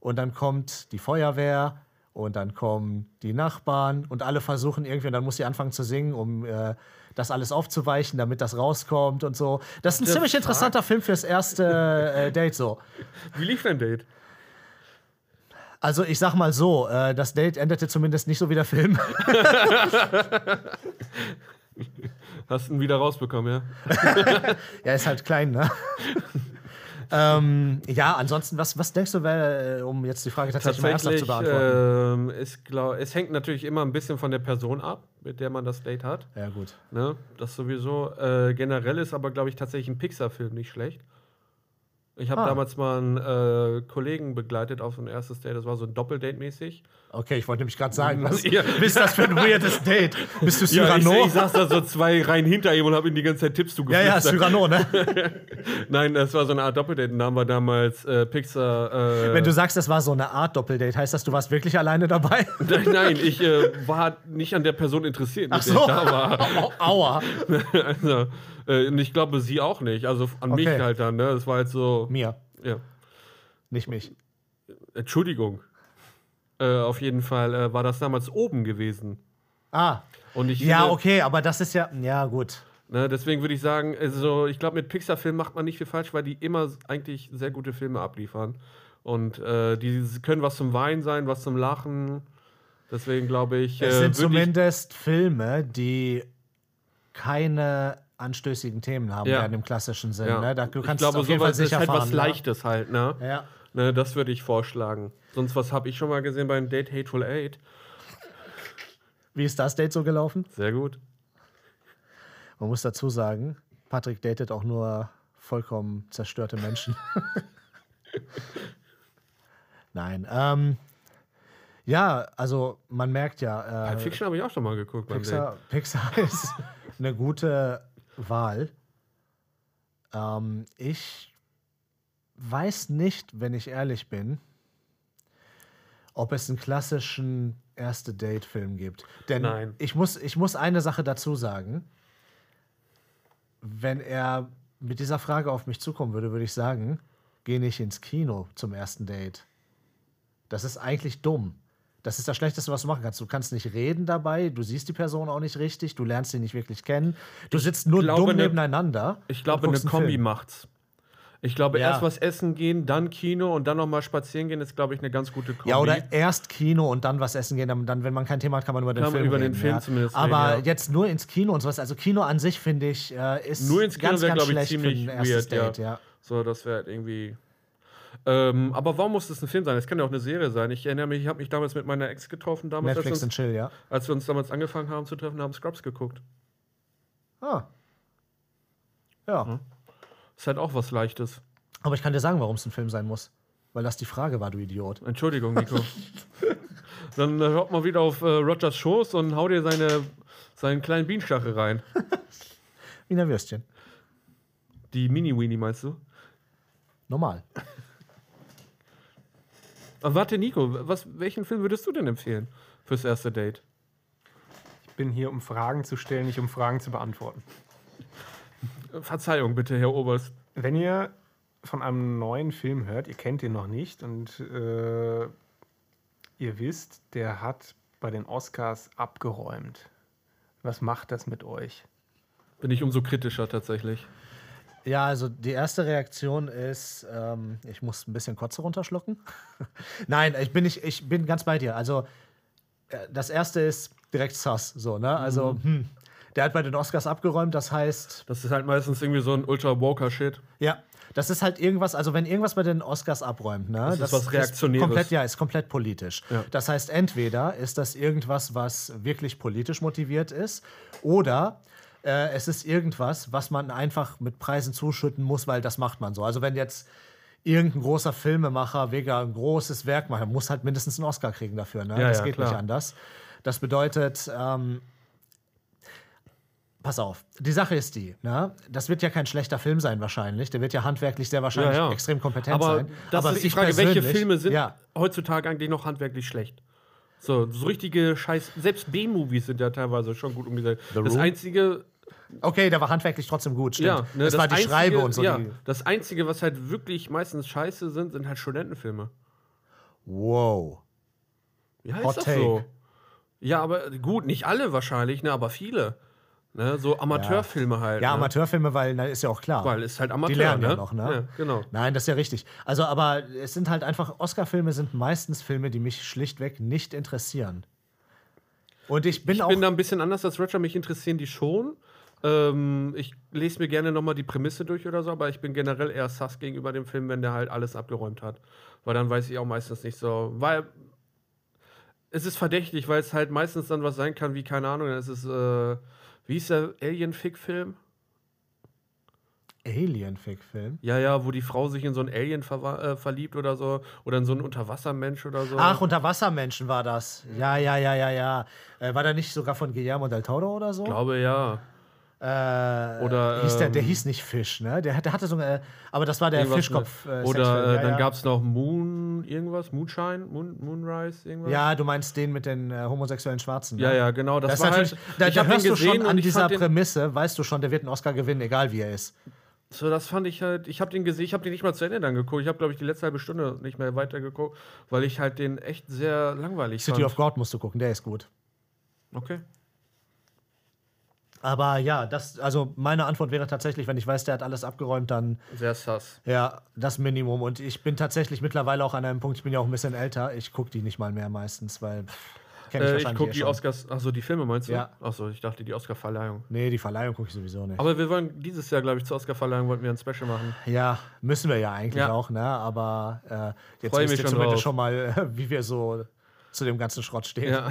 Und dann kommt die Feuerwehr und dann kommen die Nachbarn und alle versuchen irgendwie, und dann muss sie anfangen zu singen, um äh, das alles aufzuweichen, damit das rauskommt und so. Das ist ein the ziemlich fuck? interessanter Film fürs erste äh, Date so. Wie lief dein Date? Also ich sag mal so, äh, das Date endete zumindest nicht so wie der Film. Hast du ihn wieder rausbekommen, ja? Er ist halt klein, ne? Ähm, ja, ansonsten, was, was denkst du, wär, äh, um jetzt die Frage tatsächlich, mal ernsthaft zu Tatsächlich, beantworten? ähm, ist, glaub, es hängt natürlich immer ein bisschen von der Person ab, mit der man das Date hat. ja, gut. Ne? Das sowieso. Äh, generell ist aber, glaube ich, tatsächlich ein Pixar-Film nicht schlecht. Ich habe Ah. damals mal einen äh, Kollegen begleitet auf so ein erstes Date. Das war so ein Doppeldate mäßig. Okay, ich wollte nämlich gerade sagen, was Ja. ist das für ein weirdes Date? Bist du Ja, ich, Cyrano? ich saß da so zwei Reihen hinter ihm und habe ihm die ganze Zeit Tipps Ja, ja, zugeflüstert. Cyrano, ne? Nein, das war so eine Art Doppeldate. Da haben wir damals äh, Pixar. Äh, Wenn du sagst, das war so eine Art Doppeldate, heißt das, du warst wirklich alleine dabei? nein, nein, ich äh, war nicht an der Person interessiert, mit Ach der so. ich da war. Au- Aua. also, äh, und ich glaube, sie auch nicht. Also an mich Okay. halt dann. Ne? Das war halt so. Mir, Ja. nicht mich. Entschuldigung. Äh, auf jeden Fall äh, war das damals oben gewesen. Ah. Und ich Ja, finde, okay, aber das ist ja. Ja, gut. ne, deswegen würde ich sagen, also ich glaube, mit Pixar-Filmen macht man nicht viel falsch, weil die immer eigentlich sehr gute Filme abliefern. Und äh, die können was zum Weinen sein, was zum Lachen. Deswegen glaube ich, Es äh, sind ich zumindest Filme, die keine anstößigen Themen haben Ja. werden im klassischen Sinn. ja. Ne? Da, du ich kannst glaube, auf jeden Fall sowas ist sicher halt fahren. was ne? Leichtes halt, ne? Ja. Ne das würde ich vorschlagen. Sonst was habe ich schon mal gesehen beim Date Hateful Eight. Wie ist das Date so gelaufen? Sehr gut. Man muss dazu sagen, Patrick datet auch nur vollkommen zerstörte Menschen. Nein. Ähm, ja, also man merkt ja, Pulp äh, Fiction habe ich auch schon mal geguckt. Pixar, Pixar ist eine gute Wahl. Ähm, ich weiß nicht, wenn ich ehrlich bin, ob es einen klassischen erste Date-Film gibt. Denn Nein. Ich, muss, ich muss eine Sache dazu sagen. Wenn er mit dieser Frage auf mich zukommen würde, würde ich sagen, geh nicht ins Kino zum ersten Date. Das ist eigentlich dumm. Das ist das Schlechteste, was du machen kannst. Du kannst nicht reden dabei, du siehst die Person auch nicht richtig, du lernst sie nicht wirklich kennen. Du sitzt nur glaube, dumm ne- nebeneinander. Ich glaube, eine Kombi Film. macht's. Ich glaube, Ja. erst was essen gehen, dann Kino und dann nochmal spazieren gehen, ist, glaube ich, eine ganz gute Kombi. Ja, oder erst Kino und dann was essen gehen. Dann, wenn man kein Thema hat, kann man über den Kann Film über den reden. Film ja. zumindest Aber reden, ja. jetzt nur ins Kino und sowas. Also Kino an sich, finde ich, äh, ist Nur ins Kino ganz, wäre, ganz glaube ich, schlecht ziemlich für ein erstes weird. Date. Ja. So, das wäre halt irgendwie. Ähm, aber warum muss das ein Film sein? Es kann ja auch eine Serie sein. Ich erinnere mich, ich habe mich damals mit meiner Ex getroffen, damals, als Netflix und uns, Chill, ja. als wir uns damals angefangen haben zu treffen, haben Scrubs geguckt. Ah. Ja. Ist halt auch was Leichtes. Aber ich kann dir sagen, warum es ein Film sein muss. Weil das die Frage war, du Idiot. Entschuldigung, Nico. Dann äh, hört mal wieder auf äh, Rogers Schoß und hau dir seine, seinen kleinen Bienenstachel rein. Wiener Würstchen. Die Mini-Weenie, meinst du? Normal. Aber warte, Nico, was, welchen Film würdest du denn empfehlen fürs erste Date? Ich bin hier, um Fragen zu stellen, nicht um Fragen zu beantworten. Verzeihung bitte, Herr Oberst. Wenn ihr von einem neuen Film hört, ihr kennt ihn noch nicht und äh, ihr wisst, der hat bei den Oscars abgeräumt. Was macht das mit euch? Bin ich umso kritischer tatsächlich. Ja, also die erste Reaktion ist, ähm, ich muss ein bisschen Kotze runterschlucken. Nein, ich bin nicht, ich bin ganz bei dir. Also äh, das erste ist direkt sass, so, ne? Also, Mhm. hm, der hat bei den Oscars abgeräumt, das heißt, Das ist halt meistens irgendwie so ein Ultra-Woker-Shit. ja, das ist halt irgendwas, also wenn irgendwas bei den Oscars abräumt, ne? Das ist was Reaktionäres. komplett, ja, ist komplett politisch. Ja. Das heißt, entweder ist das irgendwas, was wirklich politisch motiviert ist, oder äh, es ist irgendwas, was man einfach mit Preisen zuschütten muss, weil das macht man so. Also wenn jetzt irgendein großer Filmemacher wegen ein großes Werk macht, muss halt mindestens einen Oscar kriegen dafür. Ne? Ja, das ja, geht klar. nicht anders. Das bedeutet, ähm, pass auf, die Sache ist die, ne? das wird ja kein schlechter Film sein wahrscheinlich, der wird ja handwerklich sehr wahrscheinlich Ja, ja. extrem kompetent Aber sein. das ist die ich Frage, welche Filme sind Ja, heutzutage eigentlich noch handwerklich schlecht? So, so richtige Scheiß. Selbst B-Movies sind ja teilweise schon gut umgesetzt. Das Room? einzige, okay, der war handwerklich trotzdem gut, stimmt. ja, ne, das, war die einzige, Schreibe und so. Ja, Die, das einzige, was halt wirklich meistens scheiße sind, sind halt Studentenfilme. wow. Ja, Hot ist das take. so. Ja, aber gut, nicht alle wahrscheinlich, ne, aber viele. Ne, so Amateurfilme halt. Ja, ne? Amateurfilme, weil, na, ist ja auch klar. Weil ist halt Amateur, Die lernen ne? ja noch, ne? Ja, genau. Nein, das ist ja richtig. Also, aber es sind halt einfach, Oscar-Filme sind meistens Filme, die mich schlichtweg nicht interessieren. Und ich bin Ich auch. bin da ein bisschen anders als Roger, mich interessieren die schon. Ähm, ich lese mir gerne nochmal die Prämisse durch oder so, aber ich bin generell eher sass gegenüber dem Film, wenn der halt alles abgeräumt hat. Weil dann weiß ich auch meistens nicht so. Weil es ist verdächtig, weil es halt meistens dann was sein kann, wie, keine Ahnung, es ist, äh, wie hieß der Alien-Fick-Film? Alien-Fick-Film. Ja, ja, wo die Frau sich in so einen Alien verwa- äh, verliebt oder so. Oder in so einen Unterwassermensch oder so. Ach, Unterwassermenschen war das. Ja, ja, ja, ja, ja. Äh, war der nicht sogar von Guillermo del Toro oder so? Ich glaube ja. Äh, Oder, hieß der, der ähm, hieß nicht Fisch, ne? Der, der hatte so eine. Aber das war der Fischkopf. Äh, Oder äh, ja, dann ja. gab es noch Moon, irgendwas, Moonshine, Moon, Moonrise, irgendwas. Ja, du meinst den mit den äh, homosexuellen Schwarzen. ja, ne? ja, genau. Das, Das, war halt, da, ich da hörst du schon an dieser Prämisse, weißt du schon, der wird einen Oscar gewinnen, egal wie er ist. so, das fand ich halt, ich habe den gesehen, ich habe den nicht mal zu Ende dann geguckt. Ich habe, glaube ich, die letzte halbe Stunde nicht mehr weitergeguckt, weil ich halt den echt sehr langweilig City fand. of God musst du gucken, der ist gut. Okay. Aber ja, das, also meine Antwort wäre tatsächlich, wenn ich weiß, der hat alles abgeräumt, dann Sehr sass. ja, das Minimum. Und ich bin tatsächlich mittlerweile auch an einem Punkt, ich bin ja auch ein bisschen älter, ich gucke die nicht mal mehr meistens, weil kenne ich Äh, ich gucke eh die schon. Oscars, achso, die Filme meinst du? Ja. Achso, ich dachte die Oscar-Verleihung. Nee, die Verleihung gucke ich sowieso nicht. Aber wir wollen dieses Jahr, glaube ich, zur Oscar-Verleihung wollten wir ein Special machen. ja, müssen wir ja eigentlich Ja. auch, ne? Aber äh, jetzt Freu wisst ihr schon zumindest drauf. schon mal, wie wir so zu dem ganzen Schrott stehen. Ja.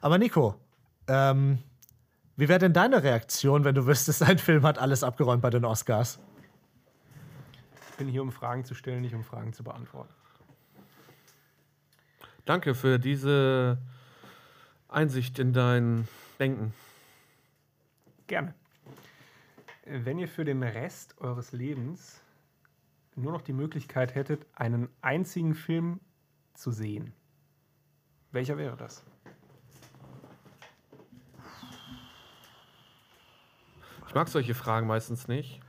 Aber Nico, ähm, wie wäre denn deine Reaktion, wenn du wüsstest, ein Film hat alles abgeräumt bei den Oscars? Ich bin hier, um Fragen zu stellen, nicht um Fragen zu beantworten. Danke für diese Einsicht in dein Denken. Gerne. Wenn ihr für den Rest eures Lebens nur noch die Möglichkeit hättet, einen einzigen Film zu sehen, welcher wäre das? Ich mag solche Fragen meistens nicht,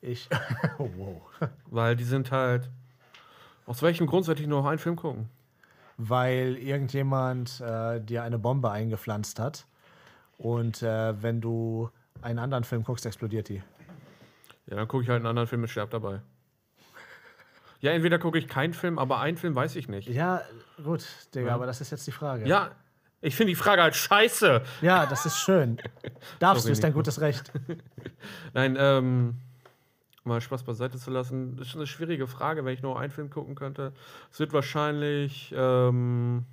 Ich. oh, wow. weil die sind halt. Aus welchem Grund sollte ich nur noch einen Film gucken? weil irgendjemand äh, dir eine Bombe eingepflanzt hat. Und äh, wenn du einen anderen Film guckst, explodiert die. Ja, dann gucke ich halt einen anderen Film mit Sterb dabei. Ja, entweder gucke ich keinen Film, aber einen Film weiß ich nicht. Ja, gut, Digga, aber das ist jetzt die Frage. Ja, ich finde die Frage halt scheiße. Ja, das ist schön. Darfst du, ist dein gutes Recht. Nein, ähm, mal Spaß beiseite zu lassen, das ist eine schwierige Frage, wenn ich nur einen Film gucken könnte. Es wird wahrscheinlich, ähm,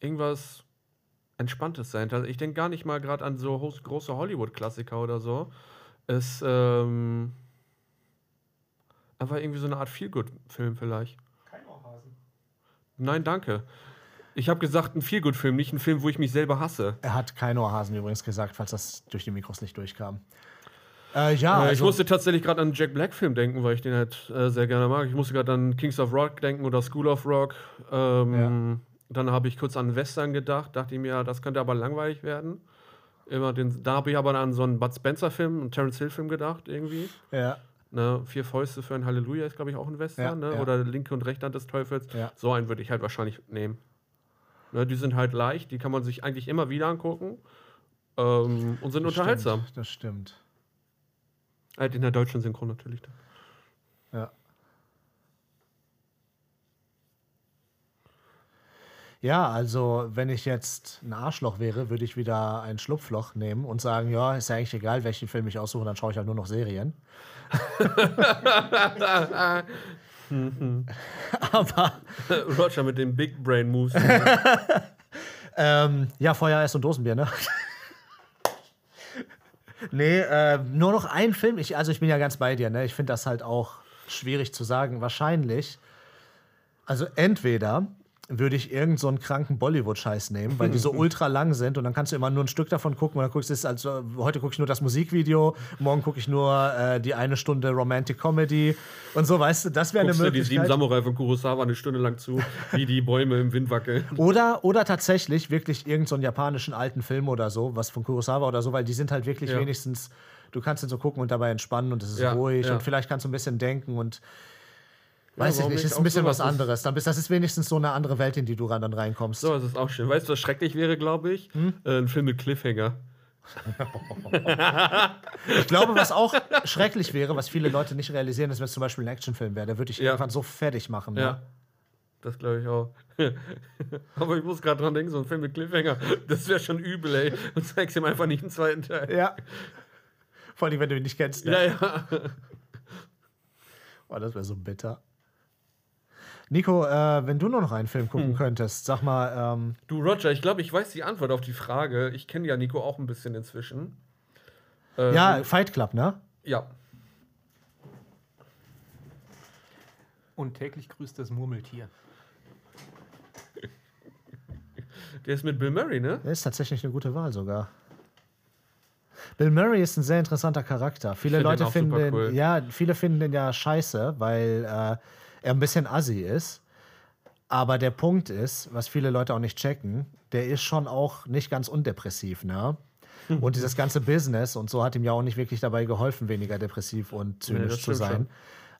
irgendwas Entspanntes sein. Also ich denke gar nicht mal gerade an so große Hollywood-Klassiker oder so. Es, ähm, einfach irgendwie so eine Art Feelgood-Film vielleicht. Nein, danke. Ich habe gesagt, ein Feelgood-Film, nicht ein Film, wo ich mich selber hasse. Er hat kein Ohrhasen übrigens gesagt, falls das durch die Mikros nicht durchkam. Äh, ja, Äh, ich also, musste tatsächlich gerade an einen Jack Black-Film denken, weil ich den halt äh, sehr gerne mag. Ich musste gerade an Kings of Rock denken oder School of Rock. Ähm, Dann habe ich kurz an Western gedacht, dachte ich mir, ja, das könnte aber langweilig werden. Immer den, da habe ich aber an so einen Bud Spencer-Film, einen Terence Hill-Film gedacht, irgendwie. ja, Ne, Vier Fäuste für ein Halleluja ist, glaube ich, auch ein Western. Ja, ne? ja. Oder Linke und Rechte Hand des Teufels. Ja. So einen würde ich halt wahrscheinlich nehmen. Ne, die sind halt leicht, die kann man sich eigentlich immer wieder angucken. Ähm, und sind das unterhaltsam. Stimmt, das stimmt. Halt in der deutschen Synchron natürlich. Ja. Ja, also wenn ich jetzt ein Arschloch wäre, würde ich wieder ein Schlupfloch nehmen und sagen, ja, ist ja eigentlich egal, welchen Film ich aussuche, dann schaue ich halt nur noch Serien. Aber Roger mit den Big Brain Moves. ähm, ja, Feuer, Eis und Dosenbier, ne? nee, äh, nur noch ein Film. Ich, also ich bin ja ganz bei dir, ne? Ich finde das halt auch schwierig zu sagen. Wahrscheinlich. Also entweder würde ich irgend so einen kranken Bollywood-Scheiß nehmen, weil die so ultra lang sind und dann kannst du immer nur ein Stück davon gucken und dann guckst du also heute gucke ich nur das Musikvideo, morgen gucke ich nur äh, die eine Stunde Romantic Comedy und so, weißt du, das wäre eine Guckst du die sieben Möglichkeit. Samurai von Kurosawa eine Stunde lang zu, wie die Bäume im Wind wackeln. Oder, oder tatsächlich wirklich irgendeinen so einen japanischen alten Film oder so, was von Kurosawa oder so, weil die sind halt wirklich Ja. wenigstens, du kannst den so gucken und dabei entspannen und es ist Ja, ruhig ja. und vielleicht kannst du ein bisschen denken und weiß ich nicht, ist ein bisschen was anderes. Dann bist, das ist wenigstens so eine andere Welt, in die du ran- dann reinkommst. So, das ist auch schön. Weißt du, was schrecklich wäre, glaube ich? Hm? Äh, ein Film mit Cliffhanger. Ich glaube, was auch schrecklich wäre, was viele Leute nicht realisieren, ist, wenn es zum Beispiel ein Actionfilm wäre. Der würde ich Ja. irgendwann so fertig machen. Ja. Ne? Das glaube ich auch. Aber ich muss gerade dran denken, so ein Film mit Cliffhanger, das wäre schon übel, ey. Und zeigst ihm einfach nicht einen zweiten Teil. Ja. Vor allem, wenn du ihn nicht kennst. Ne? Ja, ja. Oh, das wäre so bitter. Nico, äh, wenn du nur noch einen Film gucken Hm. könntest, sag mal, ähm, Du, Roger, ich glaube, ich weiß die Antwort auf die Frage. Ich kenne ja Nico auch ein bisschen inzwischen. Ähm, ja, Fight Club, ne? Ja. Und täglich grüßt das Murmeltier. Der ist mit Bill Murray, ne? Der ist tatsächlich eine gute Wahl sogar. Bill Murray ist ein sehr interessanter Charakter. Viele find Leute den auch finden super den, cool. ja, viele finden den ja scheiße, weil äh, er ein bisschen assi ist. Aber der Punkt ist, was viele Leute auch nicht checken, der ist schon auch nicht ganz undepressiv, ne? Und dieses ganze Business und so hat ihm ja auch nicht wirklich dabei geholfen, weniger depressiv und zynisch das zu sein.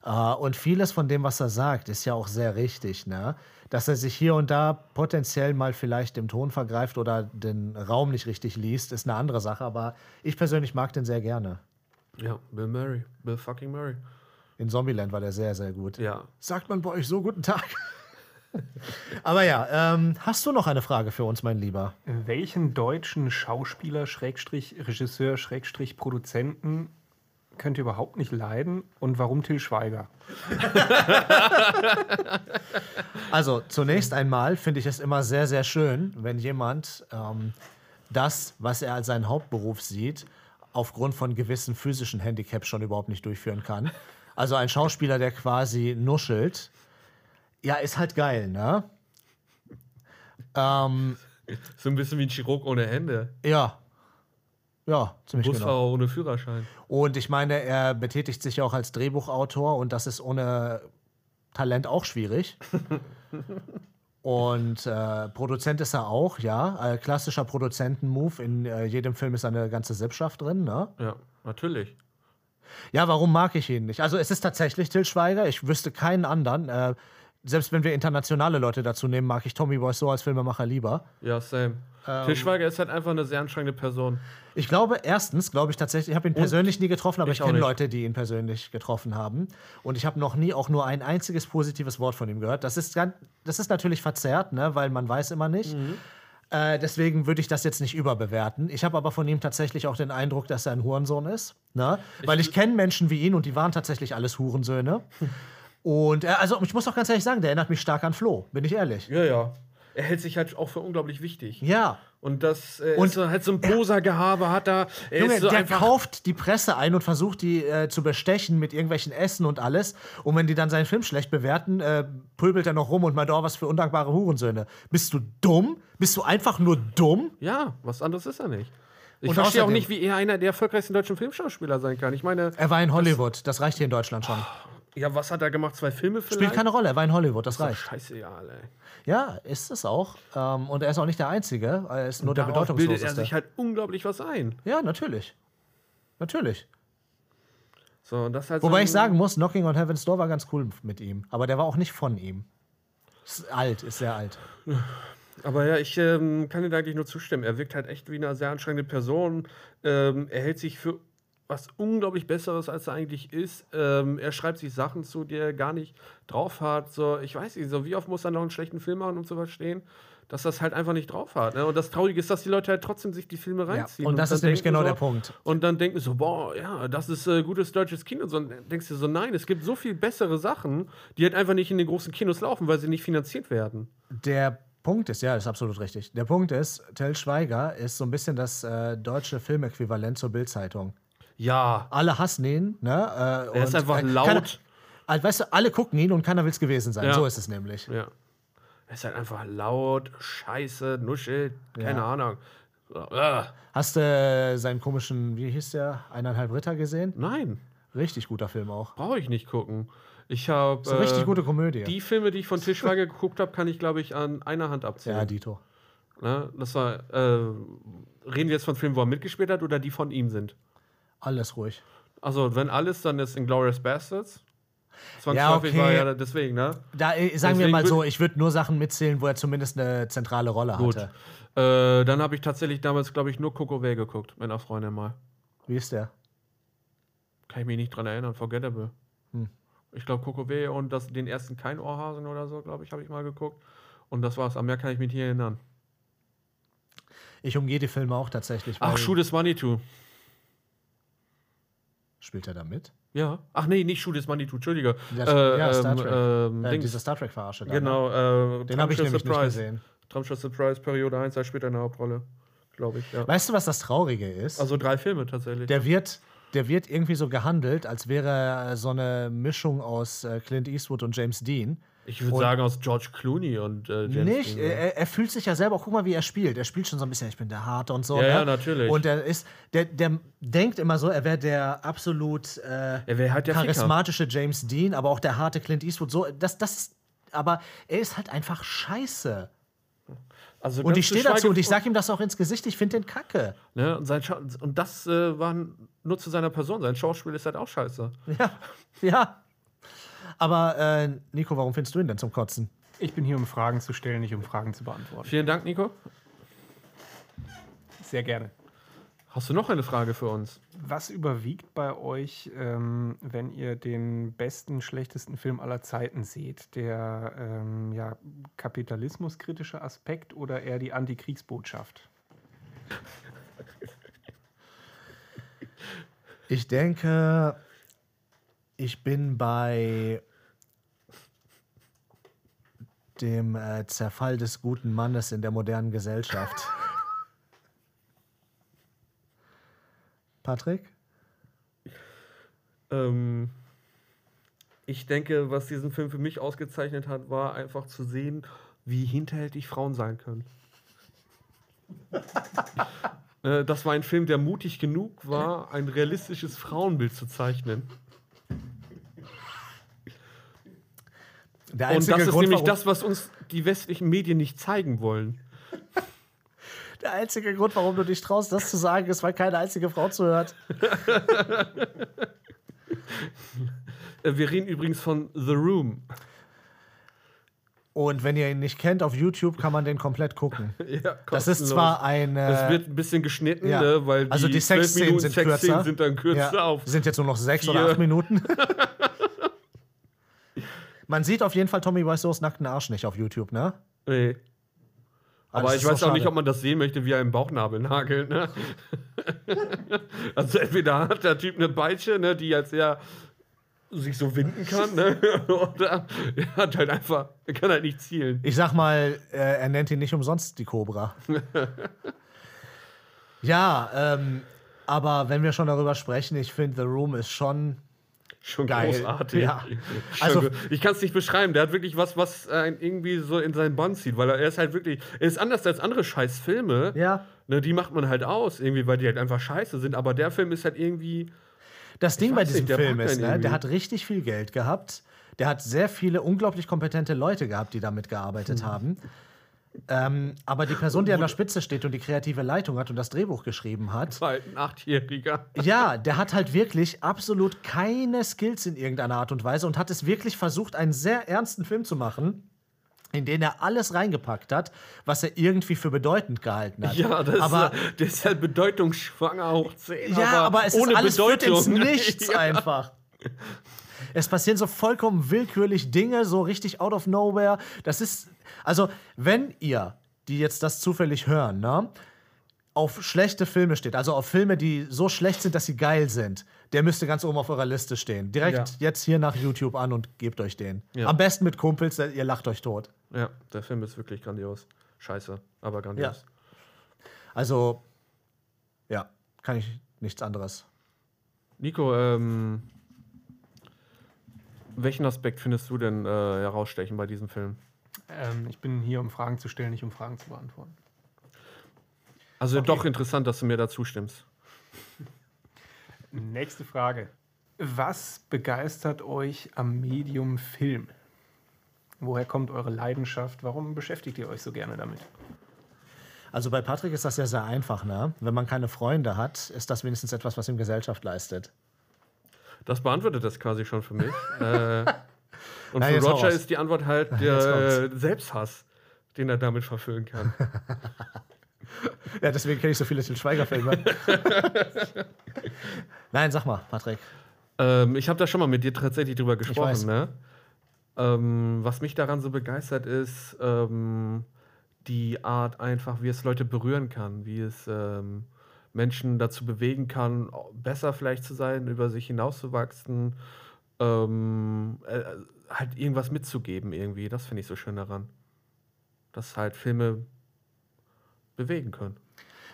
Äh, und vieles von dem, was er sagt, ist ja auch sehr richtig, ne? Dass er sich hier und da potenziell mal vielleicht im Ton vergreift oder den Raum nicht richtig liest, ist eine andere Sache, aber ich persönlich mag den sehr gerne. Ja, Bill Murray. Bill fucking Murray. In Zombieland war der sehr, sehr gut. Ja. Sagt man bei euch so guten Tag? aber ja, ähm, hast du noch eine Frage für uns, mein Lieber? Welchen deutschen Schauspieler, Schrägstrich, Regisseur, Schrägstrich, Produzenten könnt ihr überhaupt nicht leiden und warum Till Schweiger? Also zunächst einmal finde ich es immer sehr, sehr schön, wenn jemand ähm, das, was er als seinen Hauptberuf sieht, aufgrund von gewissen physischen Handicaps schon überhaupt nicht durchführen kann. Also ein Schauspieler, der quasi nuschelt, ja, ist halt geil, ne? Ähm, So ein bisschen wie ein Chirurg ohne Hände. ja. Ja, ziemlich Busfahrer genau. ohne Führerschein. Und ich meine, er betätigt sich ja auch als Drehbuchautor und das ist ohne Talent auch schwierig. Und äh, Produzent ist er auch, ja. Äh, klassischer Produzenten-Move. In äh, jedem Film ist eine ganze Sippschaft drin, ne? Ja, natürlich. Ja, warum mag ich ihn nicht? Also es ist tatsächlich Till Schweiger. Ich wüsste keinen anderen. Äh, selbst wenn wir internationale Leute dazu nehmen, mag ich Tommy Boy so als Filmemacher lieber. Ja, same. Ähm. Til Schweiger ist halt einfach eine sehr anstrengende Person. Ich glaube, erstens, glaube ich tatsächlich, ich habe ihn persönlich nie getroffen, aber ich ich, kenne. Leute, die ihn persönlich getroffen haben. Und ich habe noch nie auch nur ein einziges positives Wort von ihm gehört. Das ist, ganz, das ist natürlich verzerrt, ne, weil man weiß immer nicht. Äh, deswegen würde ich das jetzt nicht überbewerten. Ich habe aber von ihm tatsächlich auch den Eindruck, dass er ein Hurensohn ist. Ne? Weil ich kenne Menschen wie ihn und die waren tatsächlich alles Hurensöhne. Und äh, also ich muss auch ganz ehrlich sagen, der erinnert mich stark an Flo, bin ich ehrlich. Ja, ja. Er hält sich halt auch für unglaublich wichtig. Ja. Und das äh, Und ist so, halt so ein Poser-Gehabe hat er. Er Junge, so der kauft die Presse ein und versucht, die äh, zu bestechen mit irgendwelchen Essen und alles. Und wenn die dann seinen Film schlecht bewerten, äh, pöbelt er noch rum und meint, oh, was für undankbare Hurensöhne. Bist du dumm? Bist du einfach nur dumm? Ja, was anderes ist er nicht. Ich Und verstehe auch nicht, wie er einer der erfolgreichsten deutschen Filmschauspieler sein kann. Ich meine, Er war in Hollywood, das reicht hier in Deutschland schon. Ja, was hat er gemacht? Zwei Filme vielleicht? Spielt keine Rolle, er war in Hollywood, das Doch reicht. Scheiße, ja, ey. Ja, ist es auch. Ähm, und er ist auch nicht der Einzige, er ist nur der Darauf bildet er bedeutungsloseste. sich halt unglaublich was ein. Ja, natürlich. Natürlich. So, und das halt Wobei so ich sagen muss, Knocking on Heaven's Door war ganz cool mit ihm. Aber der war auch nicht von ihm. Ist alt, ist sehr alt. Aber ja, ich ähm, kann dir da eigentlich nur zustimmen. Er wirkt halt echt wie eine sehr anstrengende Person. Ähm, er hält sich für was unglaublich Besseres, als er eigentlich ist. Ähm, er schreibt sich Sachen zu, die er gar nicht drauf hat. So, ich weiß nicht, so wie oft muss er noch einen schlechten Film machen, um zu verstehen, dass das halt einfach nicht drauf hat. Ne? Und das Traurige ist, dass die Leute halt trotzdem sich die Filme reinziehen. und das dann ist nämlich genau so, der Punkt. Und dann denken so, boah, ja, das ist äh, gutes deutsches Kino. Und so, und dann denkst du so, nein, es gibt so viel bessere Sachen, die halt einfach nicht in den großen Kinos laufen, weil sie nicht finanziert werden. Der Punkt ist, ja, das ist absolut richtig. Der Punkt ist, Till Schweiger ist so ein bisschen das äh, deutsche Filmäquivalent zur Bildzeitung. Ja, Alle hassen ihn, ne? Äh, Er ist einfach äh, laut. Keiner, also, weißt du, alle gucken ihn und keiner will es gewesen sein. Ja. So ist es nämlich. Ja. Er ist halt einfach laut, scheiße, nuschelt, keine Ja. Ahnung. Äh, Hast du äh, seinen komischen, wie hieß der, eineinhalb Ritter gesehen? nein, Richtig guter Film auch. brauche ich nicht gucken. Ich habe So richtig gute Komödie. die Filme, die ich von Tischweiger geguckt habe, kann ich glaube ich an einer Hand ja, abzählen. Dito. ne? Das war, äh, reden wir jetzt von Filmen, wo er mitgespielt hat oder die von ihm sind? Alles ruhig. Also wenn alles, dann ist Inglourious Bastards. Ja, okay. war ja deswegen, ne? Da, äh, sagen wir Deswegen mal würd- so, ich würde nur Sachen mitzählen, wo er zumindest eine zentrale Rolle Gut. hatte. Äh, dann habe ich tatsächlich damals, glaube ich, nur Coco Way geguckt, mit einer Freundin mal. Wie ist der? Kann ich mich nicht dran erinnern, Forgettable. Hm. Ich glaube, Coco Way und das, den ersten Kein Ohrhasen oder so, glaube ich, habe ich mal geguckt. Und das war's. An mehr kann ich mich nicht erinnern. Ich umgehe die Filme auch tatsächlich. Ach, Shoot is Money Too. Spielt er da mit? Ja. Ach nee, nicht Shoot is Money Too, Entschuldige. Das- Äh, ja, Star ähm, Trek. ähm, Äh, Dings. diese Star Trek-Verarsche. da, Ne? Genau, äh, Den habe ich nämlich nicht Surprise. gesehen. Trumpshow Surprise, Periode 1, er spielt eine Hauptrolle. Glaube ich, ja. Weißt du, was das Traurige ist? Also drei Filme tatsächlich. der wird, der wird irgendwie so gehandelt, als wäre er so eine Mischung aus äh, Clint Eastwood und James Dean. ich würde sagen aus George Clooney und äh, James nicht, er, er fühlt sich ja selber, guck mal, wie er spielt. Er spielt schon so ein bisschen, ich bin der Harte und so. Ja, ne? ja, natürlich. Und er ist, der, der denkt immer so, er wäre der absolut äh, wäre halt der Ficker. charismatische James Dean, aber auch der harte Clint Eastwood. So, das, das aber er ist halt einfach scheiße. Also Und ich stehe zu dazu und ich von- sag ihm das auch ins Gesicht, ich finde den kacke. Ne? Und, und das äh, war nur zu seiner Person. Sein Schauspiel ist halt auch scheiße. Ja, ja. Aber äh, Nico, warum findest du ihn denn zum Kotzen? Ich bin hier, um Fragen zu stellen, nicht um Fragen zu beantworten. Vielen Dank, Nico. Sehr gerne. Hast du noch eine Frage für uns? Was überwiegt bei euch, ähm, wenn ihr den besten, schlechtesten Film aller Zeiten seht? Der ähm, ja, kapitalismuskritische Aspekt oder eher die Antikriegsbotschaft? Ich denke, ich bin bei dem äh, Zerfall des guten Mannes in der modernen Gesellschaft. Patrick? Ähm, ich denke, was diesen Film für mich ausgezeichnet hat, war einfach zu sehen, wie hinterhältig Frauen sein können. äh, das war ein Film, der mutig genug war, ein realistisches Frauenbild zu zeichnen. Und das ist Grund, nämlich das, was uns die westlichen Medien nicht zeigen wollen. Der einzige Grund, warum du dich traust, das zu sagen, ist, weil keine einzige Frau zuhört. Äh, Wir reden übrigens von The Room. Und wenn ihr ihn nicht kennt, auf YouTube kann man den komplett gucken. Ja, Das ist zwar ein. Es Äh, wird ein bisschen geschnitten, ja. ne, weil die, also die 12 Sexszenen Minuten sind Sexszenen kürzer. sind dann kürzer ja, auf. sind jetzt nur noch sechs vier. oder acht Minuten. man sieht auf jeden Fall Tommy Wiseaus nackten Arsch nicht auf YouTube, ne? Nee. Aber ich weiß auch nicht, ob man das sehen möchte, wie er im Bauchnabel nagelt. Ne? also entweder hat der Typ eine Peitsche, ne, die als er sich so winden kann, ne? oder er hat halt einfach, er kann halt nicht zielen. Ich sag mal, äh, er nennt ihn nicht umsonst die Cobra. ja, ähm, aber wenn wir schon darüber sprechen, ich finde, The Room ist schon. Schon Geil. großartig. Ja. Also- ich kann es nicht beschreiben. Der hat wirklich was, was einen irgendwie so in seinen Bann zieht, weil er ist halt wirklich, er ist anders als andere scheiß Filme. Ja. Ne, die macht man halt aus, irgendwie, weil die halt einfach scheiße sind. Aber der Film ist halt irgendwie. Das Ding bei diesem nicht, der Film ist, ne, der hat richtig viel Geld gehabt. Der hat sehr viele unglaublich kompetente Leute gehabt, die damit gearbeitet Mhm. haben. Ähm, aber die Person, die an der Spitze steht und die kreative Leitung hat und das Drehbuch geschrieben hat, War halt ein Achtjähriger. ja, der hat halt wirklich absolut keine Skills in irgendeiner Art und Weise und hat es wirklich versucht, einen sehr ernsten Film zu machen, in den er alles reingepackt hat, was er irgendwie für bedeutend gehalten hat. Ja, das aber ist, der ist halt bedeutungsschwanger hoch 10. Ja, aber, es ohne ist alles Bedeutung. Nichts ja. einfach. Es passieren so vollkommen willkürlich Dinge, so richtig out of nowhere. Das ist, also, wenn ihr, die jetzt das zufällig hören, ne, auf schlechte Filme steht, also auf Filme, die so schlecht sind, dass sie geil sind, der müsste ganz oben auf eurer Liste stehen. Direkt Ja. jetzt hier nach YouTube an und gebt euch den. Ja. Am besten mit Kumpels, ihr lacht euch tot. Ja, der Film ist wirklich grandios. Scheiße, aber grandios. Also, ja, kann ich nichts anderes. Nico, ähm, welchen Aspekt findest du denn äh, herausstechen bei diesem Film? Ähm, ich bin hier, um Fragen zu stellen, nicht um Fragen zu beantworten. Also Okay. doch interessant, dass du mir da zustimmst. Nächste Frage. Was begeistert euch am Medium Film? Woher kommt eure Leidenschaft? Warum beschäftigt ihr euch so gerne damit? Also bei Patrick ist das ja sehr einfach, ne? Wenn man keine Freunde hat, ist das wenigstens etwas, was ihm Gesellschaft leistet. Das beantwortet das quasi schon für mich. äh, und Na, für Roger ist die Antwort halt der Selbsthass, den er damit verfüllen kann. Ja, deswegen kenne ich so viele Til Schweiger-Filme. Nein, sag mal, Patrick. Ähm, ich habe da schon mal mit dir tatsächlich drüber gesprochen. Ne? Ähm, was mich daran so begeistert ist, ähm, die Art einfach, wie es Leute berühren kann, wie es ähm, Menschen dazu bewegen kann, besser vielleicht zu sein, über sich hinauszuwachsen, ähm, äh, halt irgendwas mitzugeben irgendwie. Das finde ich so schön daran. Dass halt Filme bewegen können.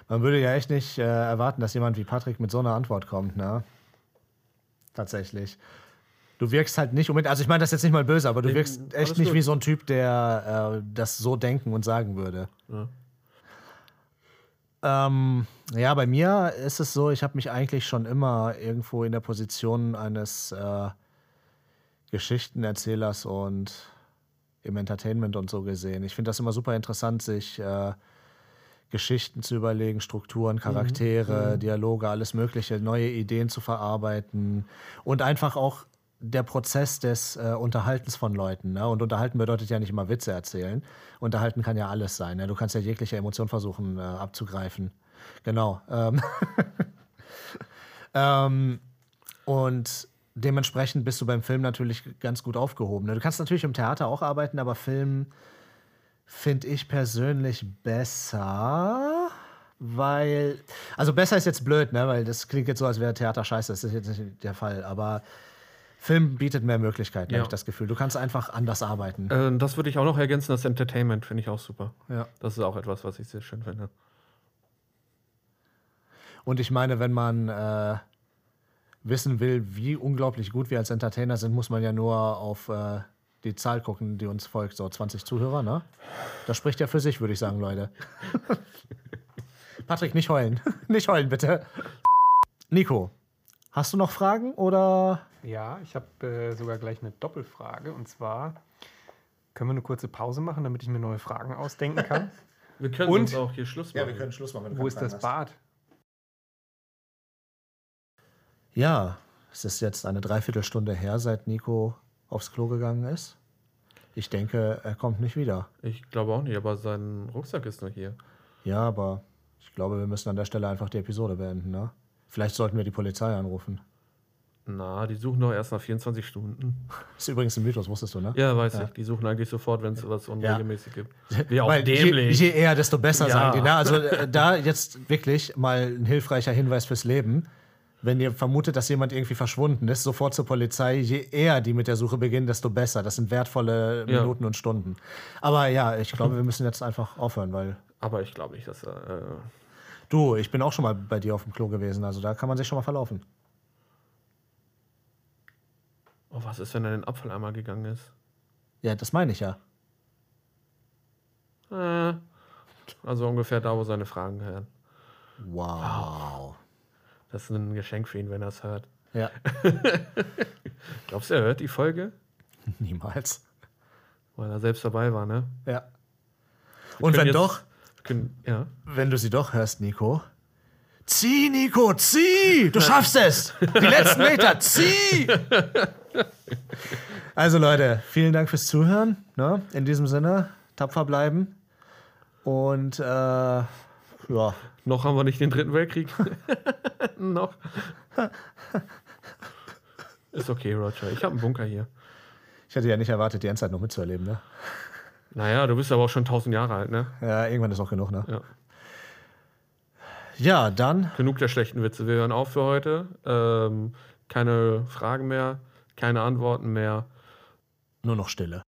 Man würde ja echt nicht äh, erwarten, dass jemand wie Patrick mit so einer Antwort kommt, ne? Tatsächlich. Du wirkst halt nicht unbedingt, also ich meine das jetzt nicht mal böse, aber du wirkst echt nicht gut. wie so ein Typ, der äh, das so denken und sagen würde. Ja. Ähm, ja, bei mir ist es so, ich habe mich eigentlich schon immer irgendwo in der Position eines äh, Geschichtenerzählers und im Entertainment und so gesehen. Ich finde das immer super interessant, sich äh, Geschichten zu überlegen, Strukturen, Charaktere, Dialoge, alles Mögliche, neue Ideen zu verarbeiten und einfach auch der Prozess des äh, Unterhaltens von Leuten. Ne? Und unterhalten bedeutet ja nicht immer Witze erzählen. Unterhalten kann ja alles sein. Ne? Du kannst ja jegliche Emotion versuchen äh, abzugreifen. Genau. Ähm, ähm, und dementsprechend bist du beim Film natürlich ganz gut aufgehoben. Ne? Du kannst natürlich im Theater auch arbeiten, aber Film finde ich persönlich besser, weil, also besser ist jetzt blöd, ne? weil das klingt jetzt so, als wäre Theater scheiße, das ist jetzt nicht der Fall, aber Film bietet mehr Möglichkeiten, Ja. habe ich das Gefühl. Du kannst einfach anders arbeiten. Äh, das würde ich auch noch ergänzen, das Entertainment finde ich auch super. Ja. Das ist auch etwas, was ich sehr schön finde. Und ich meine, wenn man äh, wissen will, wie unglaublich gut wir als Entertainer sind, muss man ja nur auf äh, die Zahl gucken, die uns folgt. So 20 Zuhörer, ne? Das spricht ja für sich, würde ich sagen, Leute. Patrick, nicht heulen. nicht heulen, bitte. Nico, hast du noch Fragen oder? Ja, ich habe äh, sogar gleich eine Doppelfrage. Und zwar, können wir eine kurze Pause machen, damit ich mir neue Fragen ausdenken kann? Wir können Und- uns auch hier Schluss machen. Schluss machen. Wo ist das Bad? Ja, Es ist jetzt eine Dreiviertelstunde her, seit Nico aufs Klo gegangen ist. Ich denke, er kommt nicht wieder. Ich glaube auch nicht, aber sein Rucksack ist noch hier. Ja, aber ich glaube, wir müssen an der Stelle einfach die Episode beenden, ne? Vielleicht sollten wir die Polizei anrufen. Na, die suchen doch erst nach 24 Stunden. Ist übrigens ein Mythos, wusstest du, ne? Ja, weiß ich. Die suchen eigentlich sofort, wenn es was unregelmäßig gibt. Wie auch Weil je, dämlich. je eher, desto besser Ja. sagen die. Ne? Also äh, da jetzt wirklich mal ein hilfreicher Hinweis fürs Leben. Wenn ihr vermutet, dass jemand irgendwie verschwunden ist, sofort zur Polizei. Je eher die mit der Suche beginnen, desto besser. Das sind wertvolle Ja. Minuten und Stunden. Aber ja, ich glaube, wir müssen jetzt einfach aufhören, weil aber ich glaube nicht, dass. Äh, du, ich bin auch schon mal bei dir auf dem Klo gewesen. Also da kann man sich schon mal verlaufen. Oh, was ist, wenn er in den Abfalleimer gegangen ist? Ja, das meine ich ja. Äh, also ungefähr da, wo seine Fragen hören. Wow. Das ist ein Geschenk für ihn, wenn er es hört. Ja, Glaubst du, er hört die Folge? niemals. Weil er selbst dabei war, ne? Ja. Wir Und wenn jetzt- doch, Können, ja. wenn du sie doch hörst, Nico. Zieh, Nico, zieh! Du schaffst es! Die letzten Meter, zieh! Also Leute, vielen Dank fürs Zuhören. Ne? In diesem Sinne, tapfer bleiben. Und äh, ja, Noch haben wir nicht den dritten Weltkrieg. Noch. Ist okay, Roger. Ich habe einen Bunker hier. ich hätte ja nicht erwartet, die Endzeit noch mitzuerleben. Ne? Naja, du bist aber auch schon 1000 Jahre alt, ne? Ja, irgendwann ist auch genug. Ne? Ja. Ja, dann Genug der schlechten Witze. Wir hören auf für heute. Ähm, keine Fragen mehr, keine Antworten mehr. nur noch Stille.